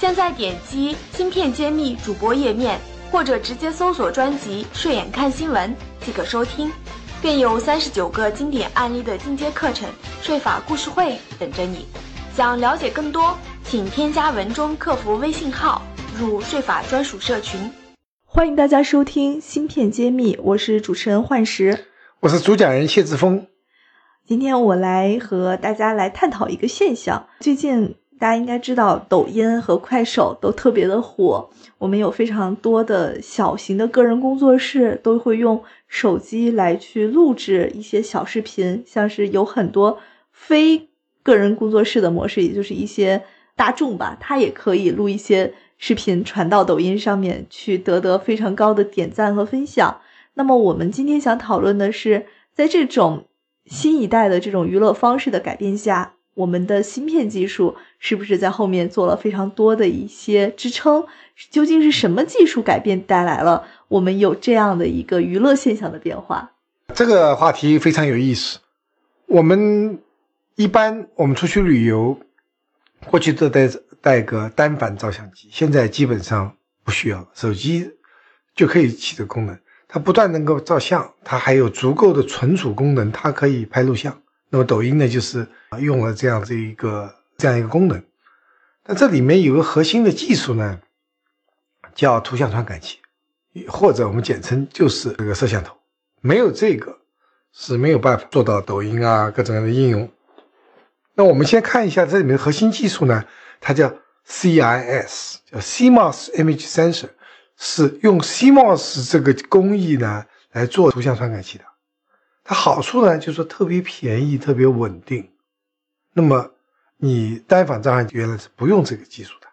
现在点击“芯片揭秘”主播页面，或者直接搜索专辑“睡眼看新闻”即可收听，更有三十九个经典案例的进阶课程税法故事会等着你。想了解更多，请添加文中客服微信号入税法专属社群。欢迎大家收听《芯片揭秘》，我是主持人幻石，我是主讲人谢志峰。今天我来和大家来探讨一个现象，最近。大家应该知道，抖音和快手都特别的火。我们有非常多的小型的个人工作室，都会用手机来去录制一些小视频。像是有很多非个人工作室的模式，也就是一些大众吧，他也可以录一些视频传到抖音上面去，得得非常高的点赞和分享。那么我们今天想讨论的是，在这种新一代的这种娱乐方式的改变下。我们的芯片技术是不是在后面做了非常多的一些支撑？究竟是什么技术改变带来了我们有这样的一个娱乐现象的变化？这个话题非常有意思。我们一般我们出去旅游，过去都带带个单反照相机，现在基本上不需要，手机就可以起的功能。它不但能够照相，它还有足够的存储功能，它可以拍录像。那么抖音呢，就是用了这样这一个这样一个功能，但这里面有个核心的技术呢，叫图像传感器，或者我们简称就是这个摄像头。没有这个是没有办法做到抖音啊各种各样的应用。那我们先看一下这里面的核心技术呢，它叫 CIS，叫 CMOS Image Sensor，是用 CMOS 这个工艺呢来做图像传感器的。它好处呢，就是说特别便宜，特别稳定。那么你单反照相机原来是不用这个技术的。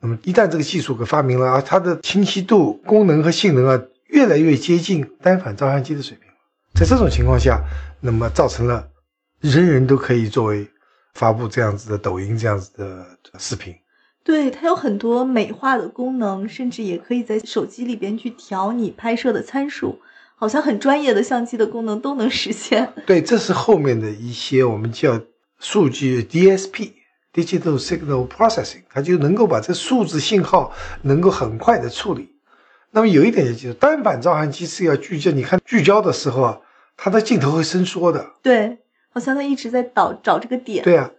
那么一旦这个技术给发明了啊，它的清晰度、功能和性能啊，越来越接近单反照相机的水平。在这种情况下，那么造成了人人都可以作为发布这样子的抖音这样子的视频。对，它有很多美化的功能，甚至也可以在手机里边去调你拍摄的参数。好像很专业的相机的功能都能实现。对，这是后面的一些我们叫数据 DSP（Digital Signal Processing），它就能够把这数字信号能够很快的处理。那么有一点就是单反照相机是要聚焦，你看聚焦的时候啊，它的镜头会伸缩的。对，好像它一直在找找这个点。对啊。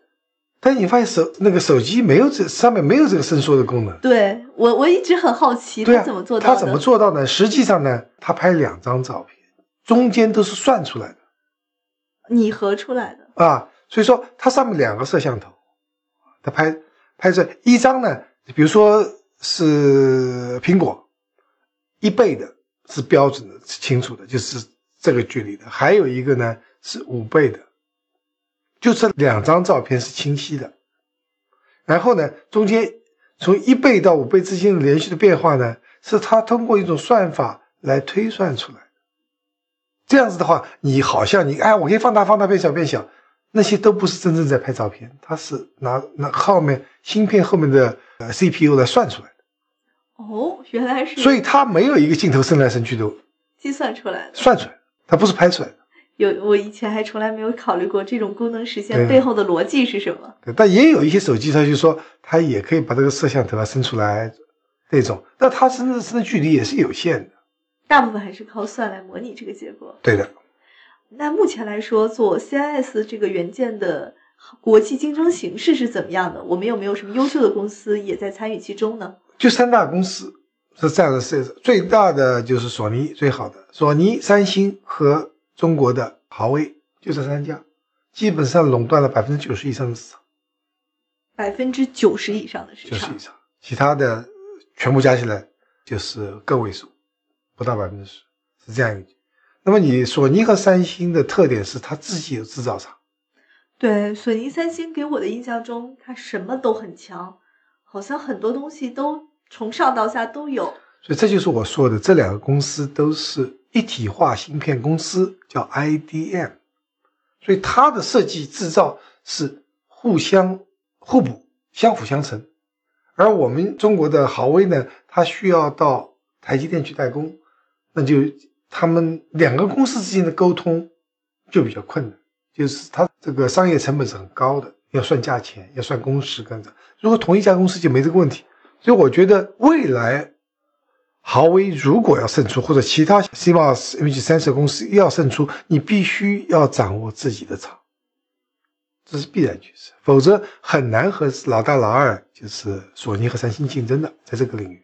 但你发现手那个手机没有这上面没有这个伸缩的功能。对我我一直很好奇，他怎么做到的？他怎么做到呢？实际上呢，他拍两张照片，中间都是算出来的，拟合出来的啊。所以说，它上面两个摄像头，它拍拍摄一张呢，比如说是苹果一倍的，是标准的，是清楚的，就是这个距离的。还有一个呢是五倍的。就这两张照片是清晰的，然后呢，中间从一倍到五倍之间的连续的变化呢，是它通过一种算法来推算出来的。这样子的话，你好像你哎，我可以放大、放大、变小、变小，那些都不是真正在拍照片，它是拿拿后面芯片后面的呃 CPU 来算出来的。哦，原来是。所以它没有一个镜头伸来伸去的，计算出来的，算出来的，它不是拍出来的。有，我以前还从来没有考虑过这种功能实现背后的逻辑是什么。对但也有一些手机，它就说它也可以把这个摄像头啊伸出来，这种，但它伸的伸的距离也是有限的。大部分还是靠算来模拟这个结果。对的。那目前来说，做 CIS 这个元件的国际竞争形势是怎么样的？我们有没有什么优秀的公司也在参与其中呢？就三大公司是这样的，是最大的就是索尼，最好的索尼、三星和。中国的华为就这三家，基本上垄断了百分之九十以上的市场，百分之九十以上的市场，九十以上，其他的全部加起来就是个位数，不到百分之十，是这样一个。那么你索尼和三星的特点是它自己有制造厂，对，索尼、三星给我的印象中，它什么都很强，好像很多东西都从上到下都有。所以这就是我说的，这两个公司都是一体化芯片公司，叫 IDM。所以它的设计制造是互相互补、相辅相成。而我们中国的豪威呢，它需要到台积电去代工，那就他们两个公司之间的沟通就比较困难，就是它这个商业成本是很高的，要算价钱，要算工时等等。如果同一家公司就没这个问题。所以我觉得未来。豪威如果要胜出，或者其他 CMOS image sensor 公司要胜出，你必须要掌握自己的厂，这是必然趋势，否则很难和老大老二，就是索尼和三星竞争的，在这个领域。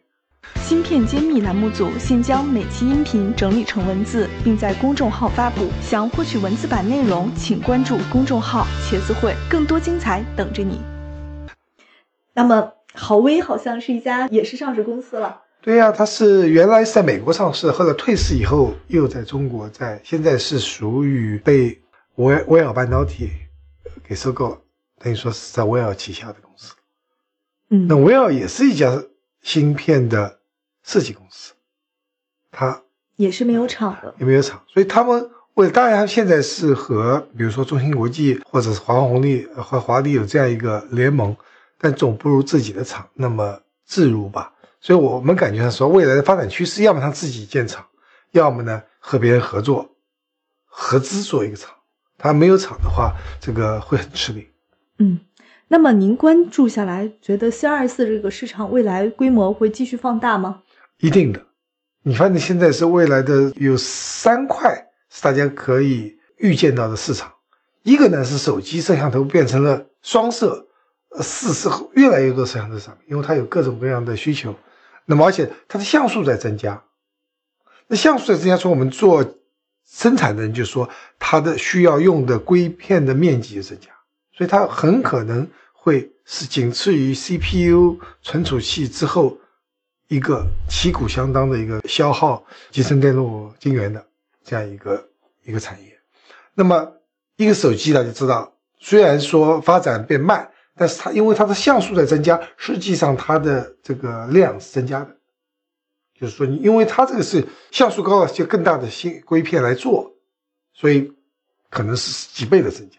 芯片揭秘栏目组现将每期音频整理成文字，并在公众号发布。想获取文字版内容，请关注公众号“茄子会”，更多精彩等着你。那么，豪威好像是一家也是上市公司了。对呀，它是原来是在美国上市，后来退市以后又在中国在，现在是属于被威威尔半导体给收购了，等于说是在威尔旗下的公司。嗯，那威尔也是一家芯片的设计公司，它也是没有厂的，也没有厂，所以他们为当然现在是和比如说中芯国际或者是华虹利和华力有这样一个联盟，但总不如自己的厂那么自如吧。所以，我们感觉上说，未来的发展趋势，要么他自己建厂，要么呢和别人合作，合资做一个厂。他没有厂的话，这个会很吃力。嗯，那么您关注下来，觉得 C 二四这个市场未来规模会继续放大吗？一定的。你发现现在是未来的有三块是大家可以预见到的市场，一个呢是手机摄像头变成了双摄，呃，四摄越来越多摄像头上面，因为它有各种各样的需求。那么，而且它的像素在增加，那像素在增加，从我们做生产的人就说它的需要用的硅片的面积就增加，所以它很可能会是仅次于 CPU 存储器之后一个旗鼓相当的一个消耗集成电路晶圆的这样一个一个产业。那么一个手机大家知道，虽然说发展变慢。但是它因为它的像素在增加，实际上它的这个量是增加的，就是说你因为它这个是像素高了，就更大的芯硅片来做，所以可能是几倍的增加。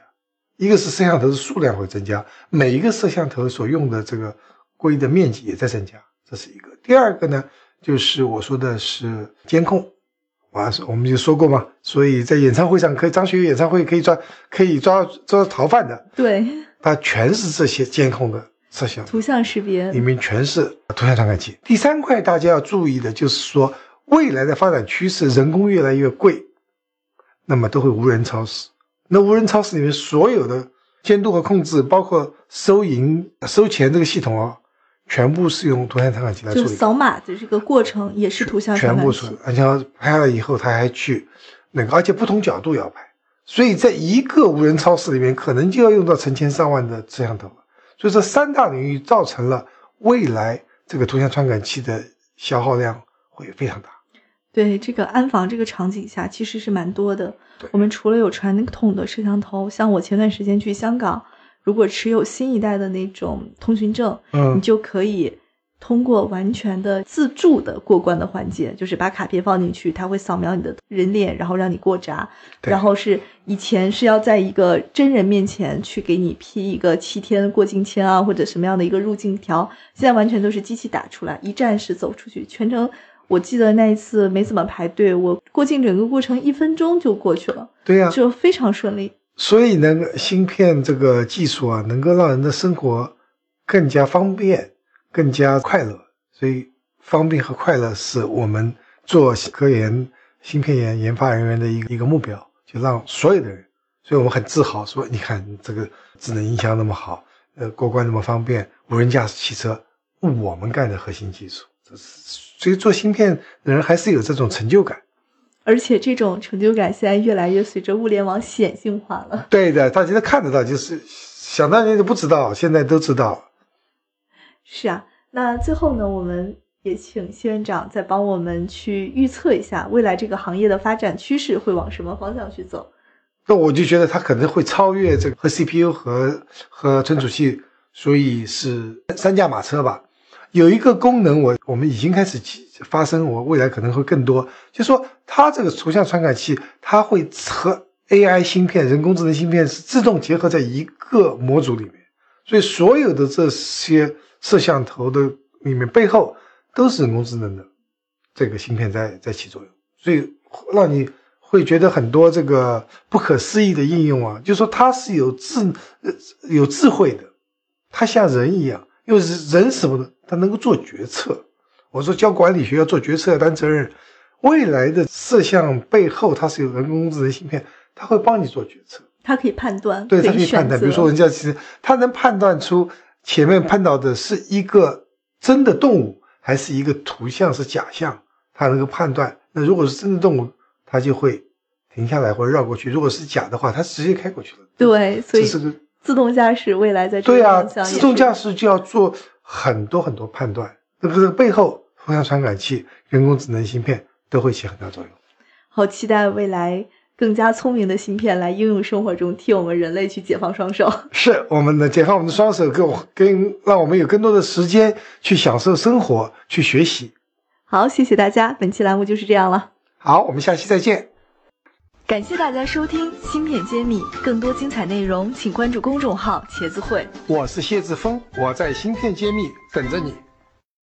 一个是摄像头的数量会增加，每一个摄像头所用的这个硅的面积也在增加，这是一个。第二个呢，就是我说的是监控，完是我们就说过嘛，所以在演唱会上可以张学友演唱会可以抓可以抓抓逃犯的，对。它全是这些监控的摄像图像识别，里面全是图像传感器。第三块大家要注意的就是说，未来的发展趋势，人工越来越贵，那么都会无人超市。那无人超市里面所有的监督和控制，包括收银、收钱这个系统啊，全部是用图像传感器来处理。就扫码的这个过程也是图像传感器，全部是，而且拍了以后，他还去那个，而且不同角度要拍。所以在一个无人超市里面，可能就要用到成千上万的摄像头。所以这三大领域造成了未来这个图像传感器的消耗量会非常大。对这个安防这个场景下，其实是蛮多的。我们除了有传统的摄像头，像我前段时间去香港，如果持有新一代的那种通行证，嗯，你就可以。通过完全的自助的过关的环节，就是把卡片放进去，它会扫描你的人脸，然后让你过闸。然后是以前是要在一个真人面前去给你批一个七天过境签啊，或者什么样的一个入境条，现在完全都是机器打出来，一站式走出去，全程。我记得那一次没怎么排队，我过境整个过程一分钟就过去了。对呀，就非常顺利。所以呢，芯片这个技术啊，能够让人的生活更加方便。更加快乐，所以方便和快乐是我们做科研、芯片研研发人员的一个一个目标，就让所有的人，所以我们很自豪说，你看这个智能音箱那么好，呃，过关那么方便，无人驾驶汽车，我们干的核心技术，这是所以做芯片的人还是有这种成就感，而且这种成就感现在越来越随着物联网显性化了。对的，大家都看得到，就是想当年都不知道，现在都知道。是啊，那最后呢，我们也请谢院长再帮我们去预测一下未来这个行业的发展趋势会往什么方向去走。那我就觉得它可能会超越这个和 CPU 和和存储器，所以是三驾马车吧。有一个功能我我们已经开始发生，我未来可能会更多，就说它这个图像传感器，它会和 AI 芯片、人工智能芯片是自动结合在一个模组里面，所以所有的这些摄像头的里面背后都是人工智能的这个芯片在在起作用，所以让你会觉得很多这个不可思议的应用啊，就说它是有智呃有智慧的，它像人一样，因为人什么呢？它能够做决策。我说教管理学要做决策要担责任，未来的摄像背后它是有人工智能芯片。它会帮你做决策，它可以判断，对它可以判断。比如说，人家其实它能判断出前面碰到的是一个真的动物，还是一个图像是假象，它能够判断。那如果是真的动物，它就会停下来或者绕过去；如果是假的话，它直接开过去了。对，所以是个自动驾驶未来在对啊，自动驾驶就要做很多很多判断，那个背后互相传感器、人工智能芯片都会起很大作用。好期待未来。更加聪明的芯片来应用生活中，替我们人类去解放双手。是我们的解放我们的双手，给我更让我们有更多的时间去享受生活，去学习。好，谢谢大家，本期栏目就是这样了。好，我们下期再见。感谢大家收听《芯片揭秘》，更多精彩内容，请关注公众号“茄子会”。我是谢志峰，我在《芯片揭秘》等着你。